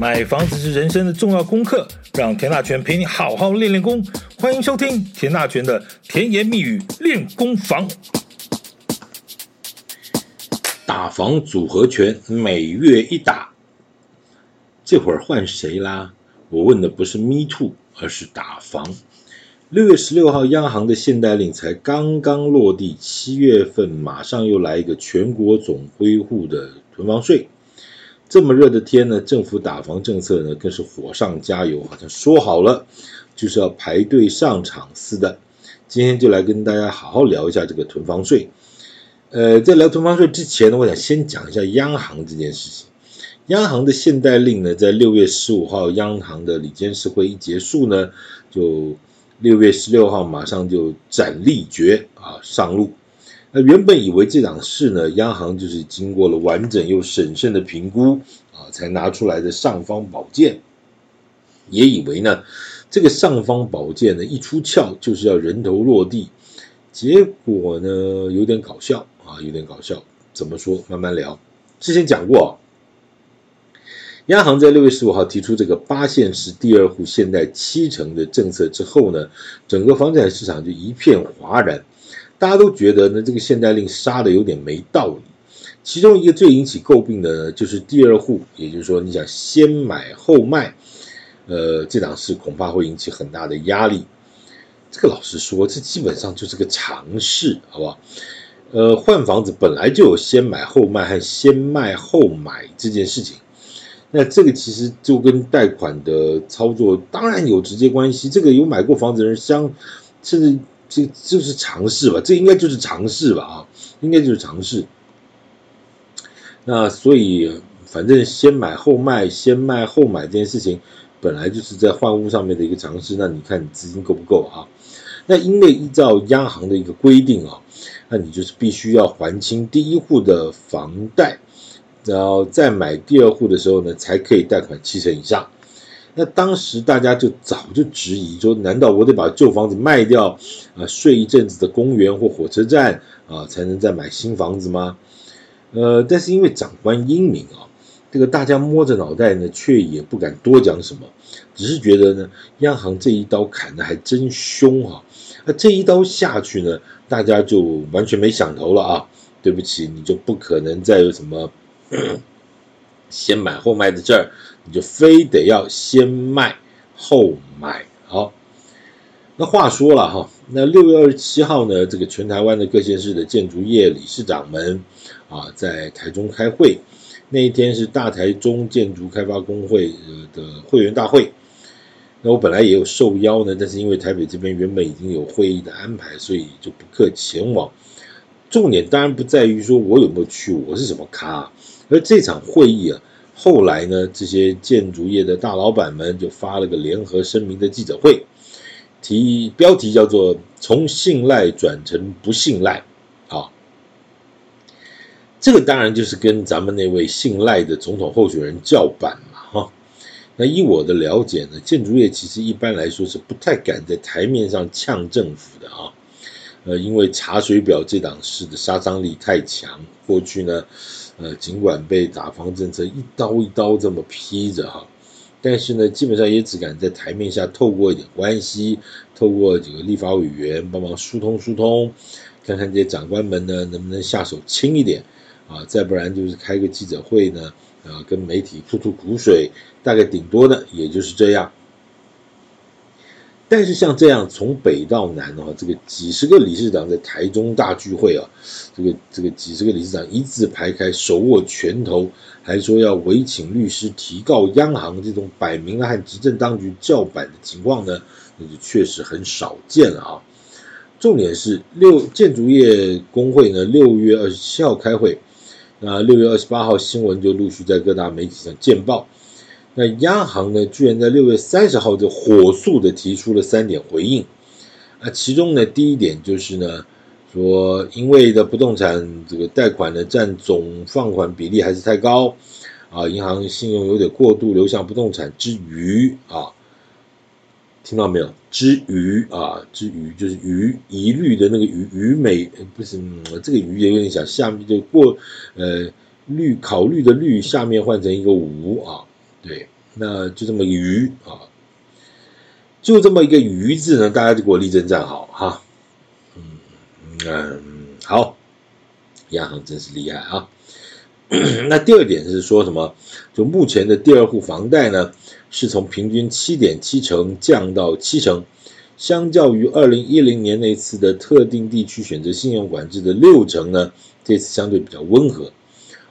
买房子是人生的重要功课，让田大权陪你好好练练功。欢迎收听田大权的甜言蜜语练功房。打房组合拳每月一打，这会儿换谁啦？我问的不是 Me Too，而是打房。六月十六号，央行的限贷令才刚刚落地，七月份马上又来一个全国总归户的囤房税。这么热的天呢，政府打房政策呢更是火上加油，好像说好了就是要排队上场似的。今天就来跟大家好好聊一下这个囤房税。呃，在聊囤房税之前呢，我想先讲一下央行这件事情。央行的限贷令呢，在六月十五号央行的里监事会一结束呢，就六月十六号马上就斩立决啊上路。那原本以为这档事呢，央行就是经过了完整又审慎的评估啊，才拿出来的尚方宝剑，也以为呢，这个尚方宝剑呢一出鞘就是要人头落地，结果呢有点搞笑啊，有点搞笑。怎么说？慢慢聊。之前讲过，央行在六月十五号提出这个八线市第二户限贷七成的政策之后呢，整个房地产市场就一片哗然。大家都觉得呢，这个限贷令杀的有点没道理。其中一个最引起诟病的呢，就是第二户，也就是说，你想先买后卖，呃，这档事恐怕会引起很大的压力。这个老实说，这基本上就是个常识，好不好？呃，换房子本来就有先买后卖和先卖后买这件事情，那这个其实就跟贷款的操作当然有直接关系。这个有买过房子的人相，甚至。这就是尝试吧，这应该就是尝试吧啊，应该就是尝试。那所以反正先买后卖，先卖后买这件事情，本来就是在换屋上面的一个尝试。那你看你资金够不够啊？那因为依照央行的一个规定啊，那你就是必须要还清第一户的房贷，然后再买第二户的时候呢，才可以贷款七成以上。那当时大家就早就质疑说，难道我得把旧房子卖掉啊，睡一阵子的公园或火车站啊，才能再买新房子吗？呃，但是因为长官英明啊，这个大家摸着脑袋呢，却也不敢多讲什么，只是觉得呢，央行这一刀砍得还真凶啊。那这一刀下去呢，大家就完全没想头了啊。对不起，你就不可能再有什么。先买后卖的这儿，你就非得要先卖后买。好，那话说了哈，那六月二十七号呢，这个全台湾的各县市的建筑业理事长们啊，在台中开会。那一天是大台中建筑开发工会的会员大会。那我本来也有受邀呢，但是因为台北这边原本已经有会议的安排，所以就不客前往。重点当然不在于说我有没有去，我是什么咖。而这场会议啊，后来呢，这些建筑业的大老板们就发了个联合声明的记者会，题标题叫做“从信赖转成不信赖”，啊，这个当然就是跟咱们那位信赖的总统候选人叫板嘛，哈。那以我的了解呢，建筑业其实一般来说是不太敢在台面上呛政府的啊，呃，因为查水表这档事的杀伤力太强，过去呢。呃，尽管被打房政策一刀一刀这么劈着哈，但是呢，基本上也只敢在台面下透过一点关系，透过几个立法委员帮忙疏通疏通，看看这些长官们呢能不能下手轻一点啊，再不然就是开个记者会呢，啊，跟媒体吐吐苦水，大概顶多呢也就是这样。但是像这样从北到南啊，这个几十个理事长在台中大聚会啊，这个这个几十个理事长一字排开，手握拳头，还说要委请律师提告央行，这种摆明了和执政当局叫板的情况呢，那就确实很少见了啊。重点是六建筑业工会呢，六月二十七号开会，那六月二十八号新闻就陆续在各大媒体上见报。那央行呢，居然在六月三十号就火速的提出了三点回应，啊，其中呢，第一点就是呢，说因为的不动产这个贷款呢占总放款比例还是太高，啊，银行信用有点过度流向不动产之余啊，听到没有？之余啊，之余就是余疑虑的那个余余美不是、这个余也有点小，下面就过呃虑考虑的虑下面换成一个无啊。对，那就这么一个余啊，就这么一个余字呢，大家就给我立正站好哈。嗯嗯，好，央行真是厉害啊。那第二点是说什么？就目前的第二户房贷呢，是从平均七点七成降到七成，相较于二零一零年那次的特定地区选择信用管制的六成呢，这次相对比较温和。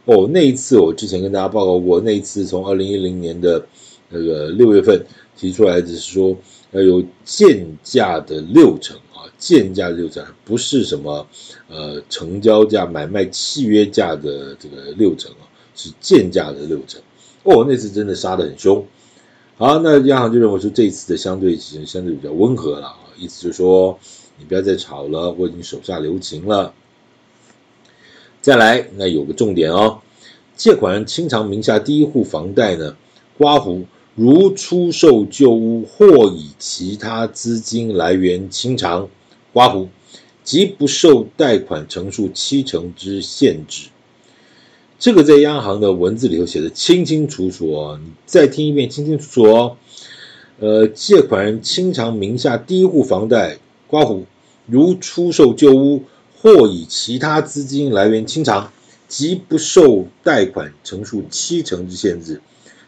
哦，那一次我之前跟大家报告过，那一次从二零一零年的那个六月份提出来的是说要有鉴价的六成。鉴价六成不是什么呃成交价买卖契约价的这个六成啊，是鉴价的六成哦，那次真的杀得很凶。好，那央行就认为说这一次的相对其实相对比较温和了啊，意思就是说你不要再吵了，我已经手下留情了。再来，那有个重点哦，借款人清偿名下第一户房贷呢，刮胡如出售旧屋或以其他资金来源清偿。刮胡，即不受贷款成数七成之限制。这个在央行的文字里头写的清清楚楚哦，你再听一遍，清清楚楚哦。呃，借款人清偿名下第一户房贷，刮胡，如出售旧屋或以其他资金来源清偿，即不受贷款成数七成之限制。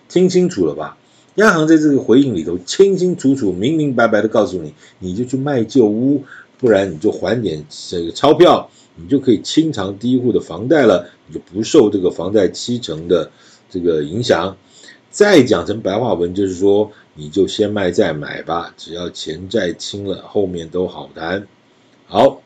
听清楚了吧？央行在这个回应里头清清楚楚、明明白白的告诉你，你就去卖旧屋。不然你就还点这个钞票，你就可以清偿第一户的房贷了，你就不受这个房贷七成的这个影响。再讲成白话文就是说，你就先卖再买吧，只要钱债清了，后面都好谈。好，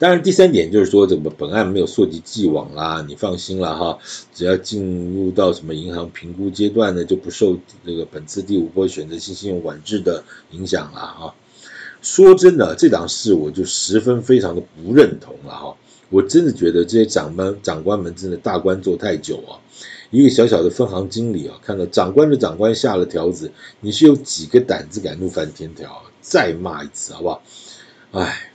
当然第三点就是说，这个本案没有溯及既往啦，你放心了哈，只要进入到什么银行评估阶段呢，就不受这个本次第五波选择性信用管制的影响了哈。说真的，这档事我就十分非常的不认同了哈！我真的觉得这些长官长官们真的大官做太久啊！一个小小的分行经理啊，看到长官的长官下了条子，你是有几个胆子敢怒犯天条？再骂一次好不好？哎，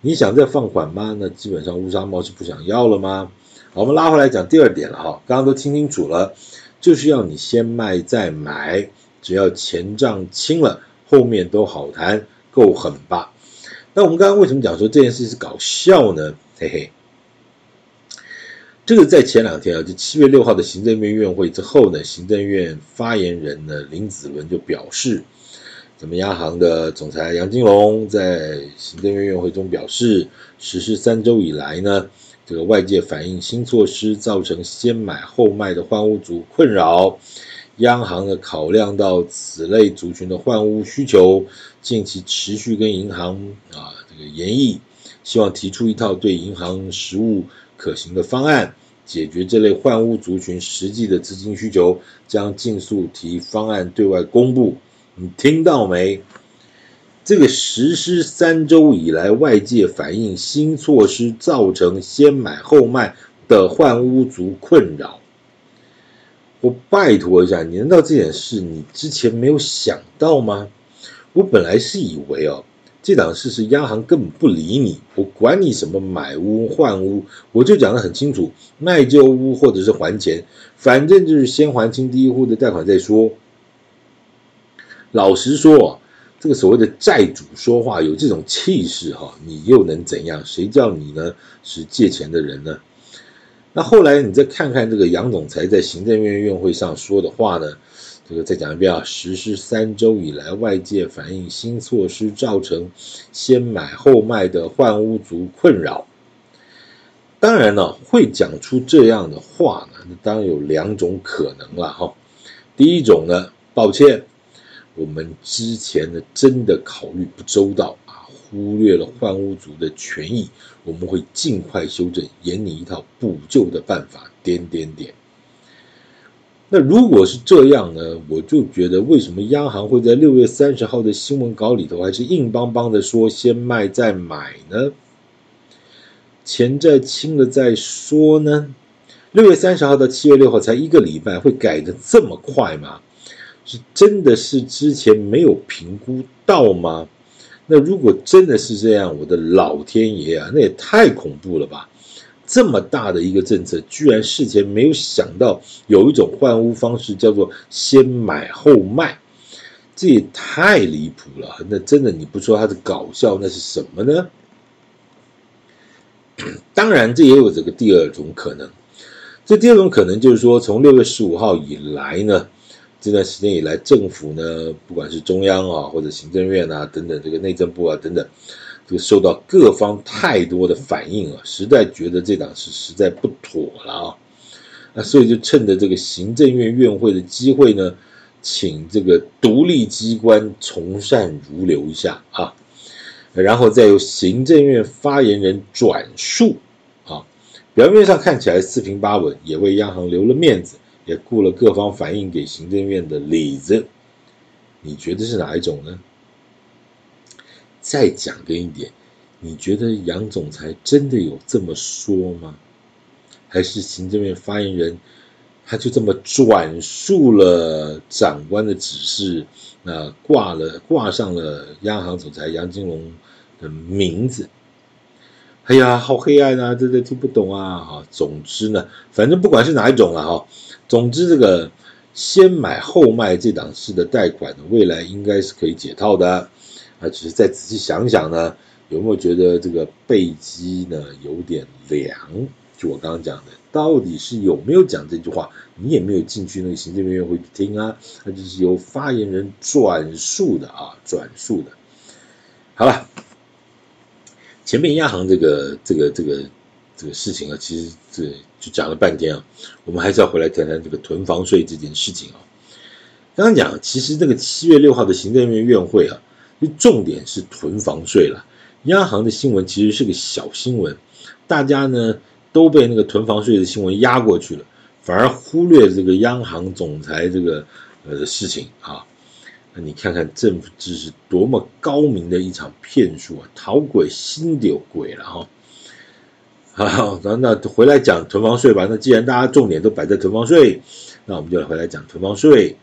你想再放缓吗？那基本上乌纱帽是不想要了吗？好，我们拉回来讲第二点了哈，刚刚都听清楚了，就是要你先卖再买，只要钱账清了。后面都好谈，够狠吧？那我们刚刚为什么讲说这件事是搞笑呢？嘿嘿，这个在前两天啊，就七月六号的行政院院会之后呢，行政院发言人呢林子伦就表示，咱们央行的总裁杨金龙在行政院院会中表示，实施三周以来呢，这个外界反映新措施造成先买后卖的换屋族困扰。央行呢考量到此类族群的换屋需求，近期持续跟银行啊这个研议，希望提出一套对银行实务可行的方案，解决这类换屋族群实际的资金需求，将尽速提方案对外公布。你听到没？这个实施三周以来，外界反映新措施造成先买后卖的换屋族困扰。我拜托一下，你难道这件事你之前没有想到吗？我本来是以为哦，这档事是央行根本不理你，我管你什么买屋换屋，我就讲得很清楚，卖旧屋或者是还钱，反正就是先还清第一户的贷款再说。老实说，这个所谓的债主说话有这种气势哈，你又能怎样？谁叫你呢是借钱的人呢？那后来你再看看这个杨总裁在行政院院会上说的话呢，这个再讲一遍啊，实施三周以来，外界反映新措施造成先买后卖的换屋族困扰。当然了，会讲出这样的话呢，当然有两种可能了哈。第一种呢，抱歉，我们之前的真的考虑不周到啊。忽略了换屋族的权益，我们会尽快修正，研拟一套补救的办法。点点点。那如果是这样呢？我就觉得，为什么央行会在六月三十号的新闻稿里头，还是硬邦邦的说先卖再买呢？钱债清了再说呢？六月三十号到七月六号才一个礼拜，会改的这么快吗？是真的是之前没有评估到吗？那如果真的是这样，我的老天爷啊，那也太恐怖了吧！这么大的一个政策，居然事前没有想到有一种换屋方式叫做先买后卖，这也太离谱了。那真的你不说它是搞笑，那是什么呢？当然，这也有这个第二种可能。这第二种可能就是说，从六月十五号以来呢，这段时间以来，政府呢，不管是中央啊，或者行政院啊等等，这个内政部啊等等，这个受到各方太多的反应啊，实在觉得这档事实在不妥了啊。那所以就趁着这个行政院院会的机会呢，请这个独立机关从善如流一下啊。然后再由行政院发言人转述，啊，表面上看起来四平八稳，也为央行留了面子，也顾了各方反映给行政院的里子。你觉得是哪一种呢？再讲个一点，你觉得杨总裁真的有这么说吗？还是行政院发言人他就这么转述了长官的指示？那挂了挂上了央行总裁杨金龙的名字，哎呀，好黑暗啊！这这听不懂啊！哈，总之呢，反正不管是哪一种了哈，总之这个先买后卖这档式的贷款，未来应该是可以解套的啊。只是再仔细想想呢，有没有觉得这个背肌呢有点凉？就我刚刚讲的。到底是有没有讲这句话？你也没有进去那个行政院院会去听啊，那就是由发言人转述的啊，转述的。好了，前面央行这个这个这个这个事情啊，其实这就讲了半天啊，我们还是要回来谈谈这个囤房税这件事情啊。刚刚讲，其实这个七月六号的行政院院会啊，就重点是囤房税了。央行的新闻其实是个小新闻，大家呢。都被那个囤房税的新闻压过去了，反而忽略这个央行总裁这个呃事情啊。你看看政府这是多么高明的一场骗术啊，讨鬼心有鬼了哈。好，那那回来讲囤房税吧。那既然大家重点都摆在囤房税，那我们就来回来讲囤房税。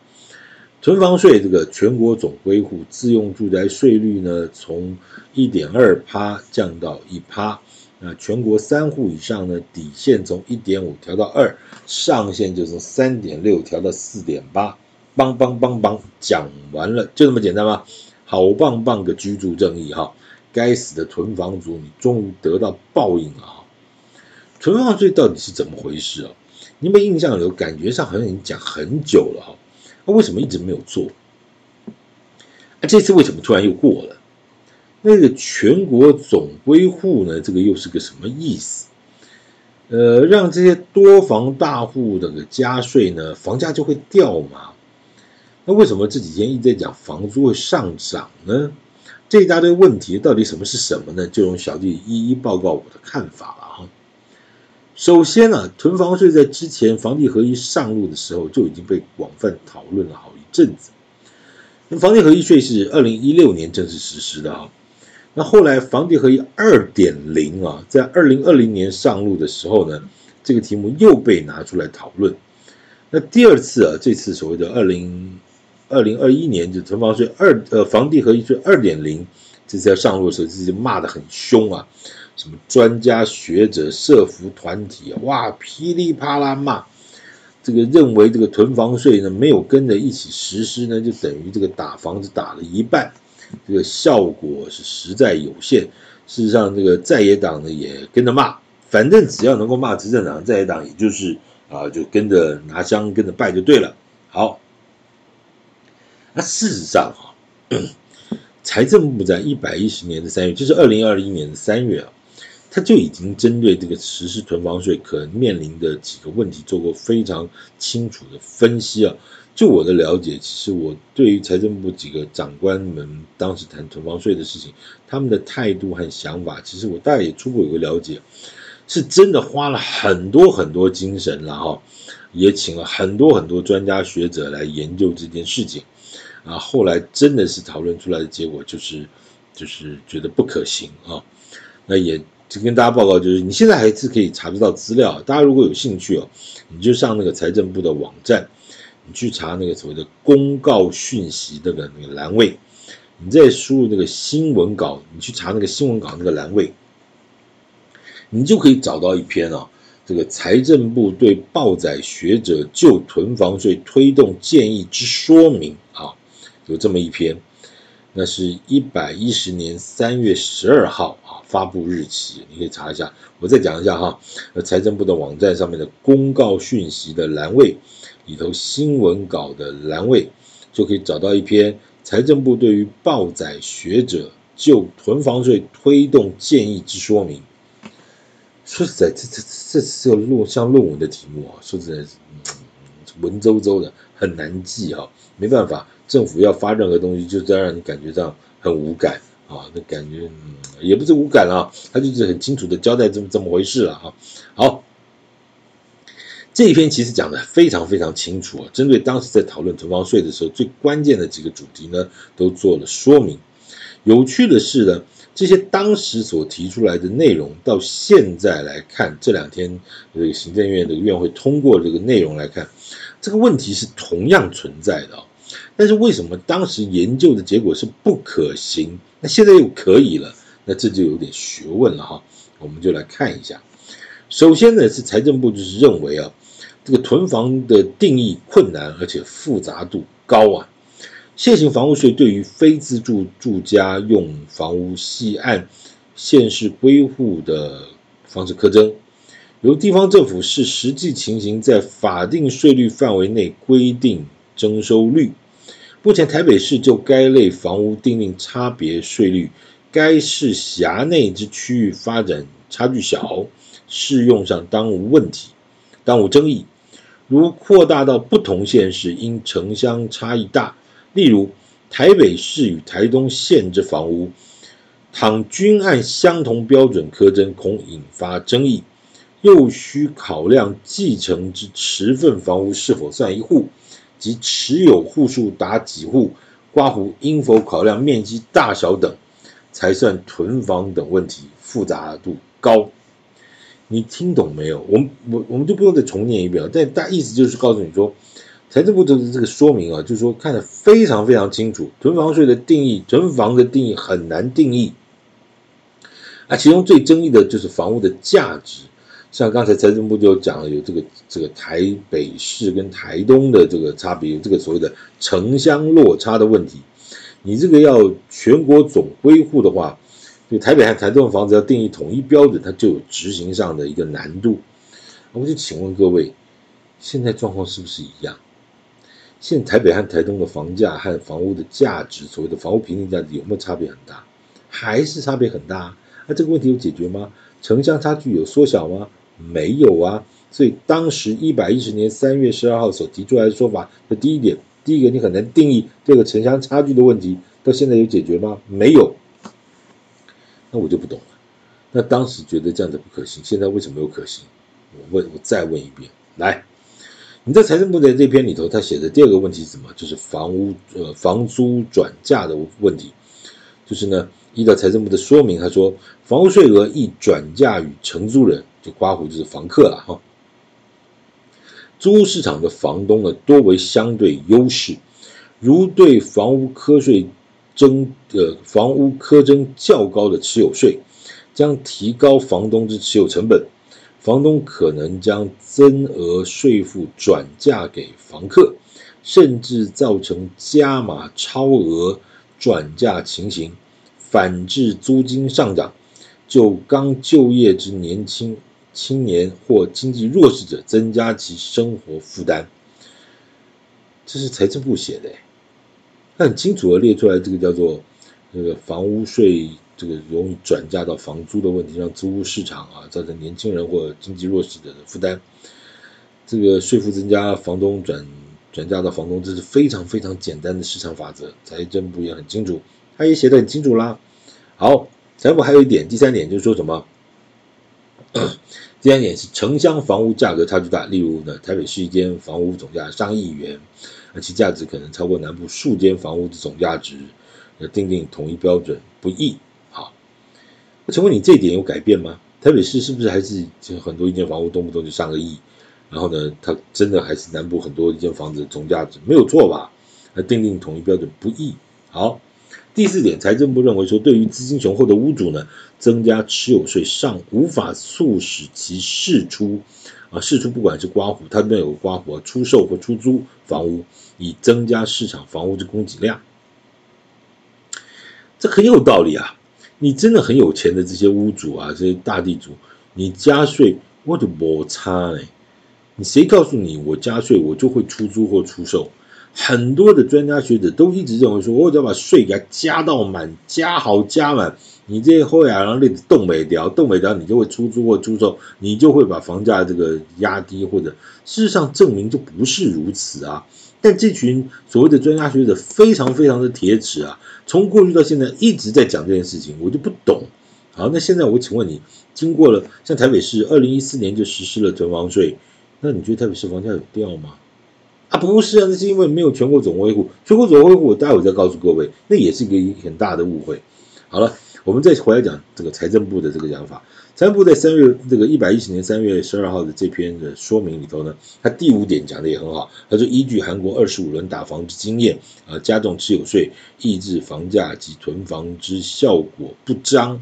囤房税这个全国总归户自用住宅税率呢，从一点二趴降到一趴。那全国三户以上呢，底线从一点五调到二，上限就从三点六调到四点八，棒棒棒棒，讲完了，就这么简单吗？好棒棒的居住正义哈！该死的囤房族，你终于得到报应了哈！囤房税到底是怎么回事啊？你们印象有感觉上好像已经讲很久了哈，那为什么一直没有做？啊，这次为什么突然又过了？那个全国总归户呢？这个又是个什么意思？呃，让这些多房大户的个加税呢，房价就会掉嘛？那为什么这几天一直在讲房租会上涨呢？这一大堆问题，到底什么是什么呢？就用小弟一一报告我的看法了哈。首先呢，囤房税在之前房地合一上路的时候就已经被广泛讨论了好一阵子。那房地合一税是二零一六年正式实施的啊。那后来，房地合一二点零啊，在二零二零年上路的时候呢，这个题目又被拿出来讨论。那第二次啊，这次所谓的二零二零二一年就囤房税二呃房地合一税二点零，这次要上路的时候，自己骂得很凶啊，什么专家学者、社福团体，哇，噼里啪啦骂，这个认为这个囤房税呢没有跟着一起实施呢，就等于这个打房子打了一半。这个效果是实在有限。事实上，这个在野党呢也跟着骂，反正只要能够骂执政党，在野党也就是啊，就跟着拿香跟着拜就对了。好，那事实上啊，财政部在一百一十年的三月，就是二零二一年的三月啊，他就已经针对这个实施囤房税可能面临的几个问题做过非常清楚的分析啊。就我的了解，其实我对于财政部几个长官们当时谈囤房税的事情，他们的态度和想法，其实我大概也初步有个了解，是真的花了很多很多精神，然后也请了很多很多专家学者来研究这件事情，啊，后来真的是讨论出来的结果就是，就是觉得不可行啊，那也就跟大家报告，就是你现在还是可以查得到资料，大家如果有兴趣哦，你就上那个财政部的网站。你去查那个所谓的公告讯息那个那个栏位，你再输入那个新闻稿，你去查那个新闻稿那个栏位，你就可以找到一篇啊，这个财政部对报载学者就囤房税推动建议之说明啊，有这么一篇，那是一百一十年三月十二号啊发布日期，你可以查一下。我再讲一下哈，呃，财政部的网站上面的公告讯息的栏位里头新闻稿的栏位，就可以找到一篇财政部对于报载学者就囤房税推动建议之说明。说实在，这这这是个论像论文的题目啊，说实在，嗯，文绉绉的，很难记哈。没办法，政府要发任何东西，就这样让你感觉到很无感啊，那感觉嗯，也不是无感啊，他就是很清楚的交代这么这么回事了啊。好，这一篇其实讲的非常非常清楚啊，针对当时在讨论囤房税的时候，最关键的几个主题呢，都做了说明。有趣的是呢。这些当时所提出来的内容，到现在来看，这两天这个行政院的院会通过这个内容来看，这个问题是同样存在的。但是为什么当时研究的结果是不可行，那现在又可以了？那这就有点学问了哈。我们就来看一下。首先呢，是财政部就是认为啊，这个囤房的定义困难，而且复杂度高啊。现行房屋税对于非自住住家用房屋，系按县市归户的方式课征，由地方政府视实际情形，在法定税率范围内规定征收率。目前台北市就该类房屋订定差别税率，该市辖内之区域发展差距小，适用上当无问题，当无争议。如扩大到不同县市，因城乡差异大。例如，台北市与台东县之房屋，倘均按相同标准苛征，恐引发争议。又需考量继承之持份房屋是否算一户，及持有户数达几户，刮胡应否考量面积大小等，才算囤房等问题，复杂度高。你听懂没有？我们我我们就不用再重念一遍了。但大意思就是告诉你说。财政部的这个说明啊，就是说看得非常非常清楚，囤房税的定义，囤房的定义很难定义。啊，其中最争议的就是房屋的价值，像刚才财政部就讲了，有这个这个台北市跟台东的这个差别，这个所谓的城乡落差的问题。你这个要全国总归户的话，就台北和台东的房子要定义统一标准，它就有执行上的一个难度。我就请问各位，现在状况是不是一样？现台北和台东的房价和房屋的价值，所谓的房屋评定价值有没有差别很大？还是差别很大？那这个问题有解决吗？城乡差距有缩小吗？没有啊。所以当时一百一十年三月十二号所提出来的说法的第一点，第一个你很难定义这个城乡差距的问题，到现在有解决吗？没有。那我就不懂了。那当时觉得这样子不可行，现在为什么又可行？我问，我再问一遍，来。你在财政部的这篇里头，他写的第二个问题是什么？就是房屋呃房租转嫁的问题。就是呢，依照财政部的说明，他说房屋税额亦转嫁与承租人，就刮胡就是房客了哈。租屋市场的房东呢，多为相对优势，如对房屋课税征呃房屋课征较高的持有税，将提高房东之持有成本。房东可能将增额税负转嫁给房客，甚至造成加码超额转嫁情形，反致租金上涨，就刚就业之年轻青年或经济弱势者增加其生活负担。这是财政部写的，他很清楚的列出来，这个叫做这个房屋税。这个容易转嫁到房租的问题，让租屋市场啊造成年轻人或经济弱势者的负担。这个税负增加，房东转转嫁到房东，这是非常非常简单的市场法则。财政部也很清楚，他也写得很清楚啦。好，财政部还有一点，第三点就是说什么？第三点是城乡房屋价格差距大，例如呢，台北市一间房屋总价上亿元，而其价值可能超过南部数间房屋的总价值，那定定统一标准不易。好请问你这一点有改变吗？台北市是不是还是就很多一间房屋动不动就上个亿？然后呢，它真的还是南部很多一间房子的总价值没有错吧？那定定统一标准不易。好，第四点，财政部认为说，对于资金雄厚的屋主呢，增加持有税尚无法促使其释出啊，释出不管是刮胡，它那有个刮胡，出售或出租房屋，以增加市场房屋的供给量。这很有道理啊！你真的很有钱的这些屋主啊，这些大地主，你加税我就没差嘞。你谁告诉你我加税我就会出租或出售？很多的专家学者都一直认为说，我只要把税给它加到满，加好加满，你这些后亚然后那冻没掉，冻没掉，你就会出租或出售，你就会把房价这个压低，或者事实上证明就不是如此啊。但这群所谓的专家学者非常非常的铁齿啊，从过去到现在一直在讲这件事情，我就不懂。好，那现在我请问你，经过了像台北市二零一四年就实施了囤房税，那你觉得台北市房价有掉吗？啊，不是啊，那是因为没有全国总维护，全国总维护，我待会再告诉各位，那也是一个很大的误会。好了，我们再回来讲这个财政部的这个讲法。财政部在三月这个一百一十年三月十二号的这篇的说明里头呢，他第五点讲的也很好，他说依据韩国二十五轮打房之经验啊，加重持有税，抑制房价及囤房之效果不彰。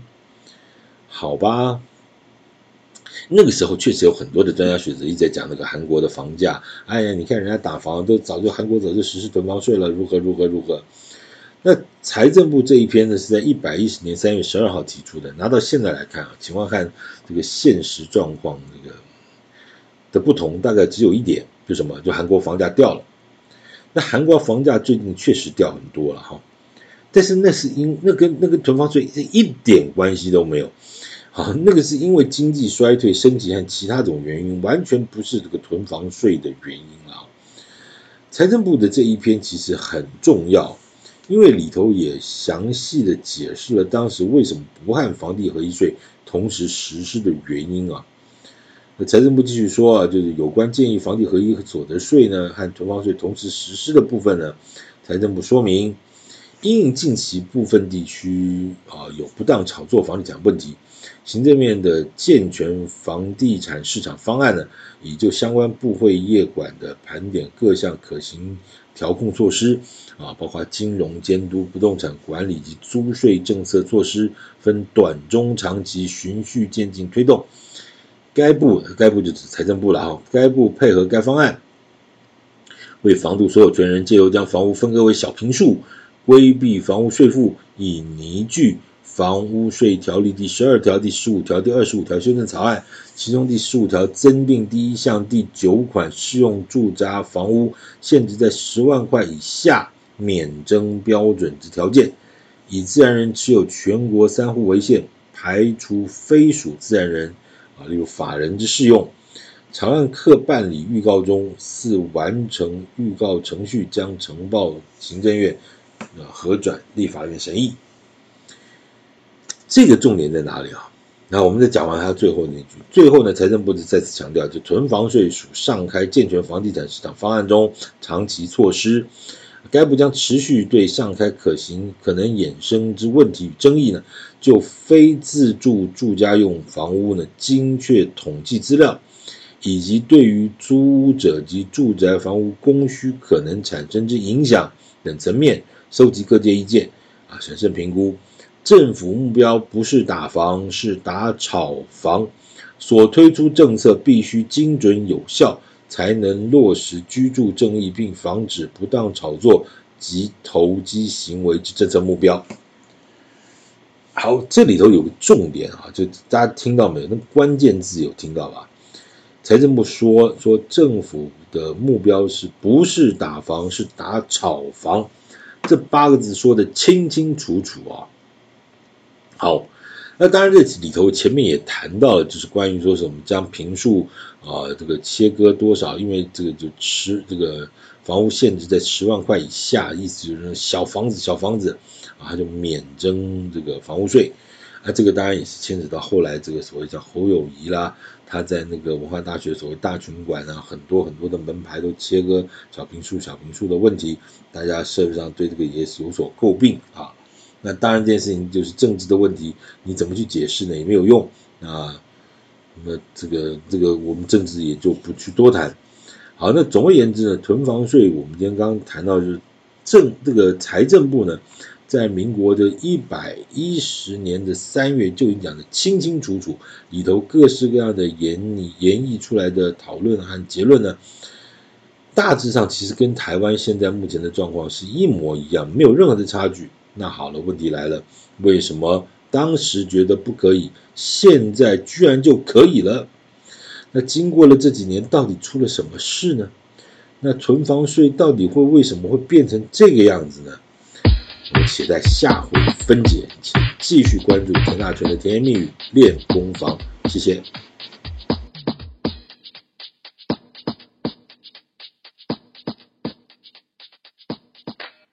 好吧。那个时候确实有很多的专家学者一直在讲那个韩国的房价，哎呀，你看人家打房都早就韩国早就实施囤房税了，如何如何如何。那财政部这一篇呢是在一百一十年三月十二号提出的，拿到现在来看啊，情况看这个现实状况这个的不同，大概只有一点，就什么？就韩国房价掉了。那韩国房价最近确实掉很多了哈，但是那是因那跟那个囤房税一点关系都没有。好，那个是因为经济衰退升级和其他种原因，完全不是这个囤房税的原因啊。财政部的这一篇其实很重要，因为里头也详细的解释了当时为什么不和房地合一税同时实施的原因啊。那财政部继续说啊，就是有关建议房地合一所得税呢和囤房税同时实施的部分呢，财政部说明，因应近期部分地区啊有不当炒作房地产问题。行政院的健全房地产市场方案呢，已就相关部会业管的盘点各项可行调控措施啊，包括金融监督、不动产管理及租税政策措施，分短、中、长期循序渐进推动。该部该部就指财政部了哈，该部配合该方案，为防堵所有权人借由将房屋分割为小坪数，规避房屋税负，以凝聚。房屋税条例第十二条、第十五条、第二十五条修正草案，其中第十五条增订第一项第九款适用住宅房屋限制在十万块以下免征标准之条件，以自然人持有全国三户为限，排除非属自然人啊，例如法人之适用。草案客办理预告中，四完成预告程序将呈报行政院啊核转立法院审议。这个重点在哪里啊？那我们再讲完他最后那句。最后呢，财政部再次强调，就囤房税属上开健全房地产市场方案中长期措施。该部将持续对上开可行可能衍生之问题与争议呢，就非自住住家用房屋呢精确统计资料，以及对于租屋者及住宅房屋供需可能产生之影响等层面，收集各界意见啊，审慎评估。政府目标不是打房，是打炒房。所推出政策必须精准有效，才能落实居住正义，并防止不当炒作及投机行为之政策目标。好，这里头有个重点啊，就大家听到没有？那关键字有听到吧？财政部说说政府的目标是不是打房，是打炒房。这八个字说得清清楚楚啊。好，那当然这里头前面也谈到了，就是关于说什么将平数啊这个切割多少，因为这个就十这个房屋限制在十万块以下，意思就是小房子小房子啊他就免征这个房屋税，啊这个当然也是牵扯到后来这个所谓叫侯友谊啦，他在那个文化大学所谓大群馆啊，很多很多的门牌都切割小平数小平数的问题，大家社会上对这个也是有所诟病啊。那当然，这件事情就是政治的问题，你怎么去解释呢？也没有用啊。那这个这个，我们政治也就不去多谈。好，那总而言之呢，囤房税我们今天刚刚谈到就是政这个财政部呢，在民国的一百一十年的三月就已经讲得清清楚楚，里头各式各样的演拟演绎出来的讨论和结论呢，大致上其实跟台湾现在目前的状况是一模一样，没有任何的差距。那好了，问题来了，为什么当时觉得不可以，现在居然就可以了？那经过了这几年，到底出了什么事呢？那囤房税到底会为什么会变成这个样子呢？我们且待下回分解，请继续关注田大权的甜言蜜语练功房，谢谢。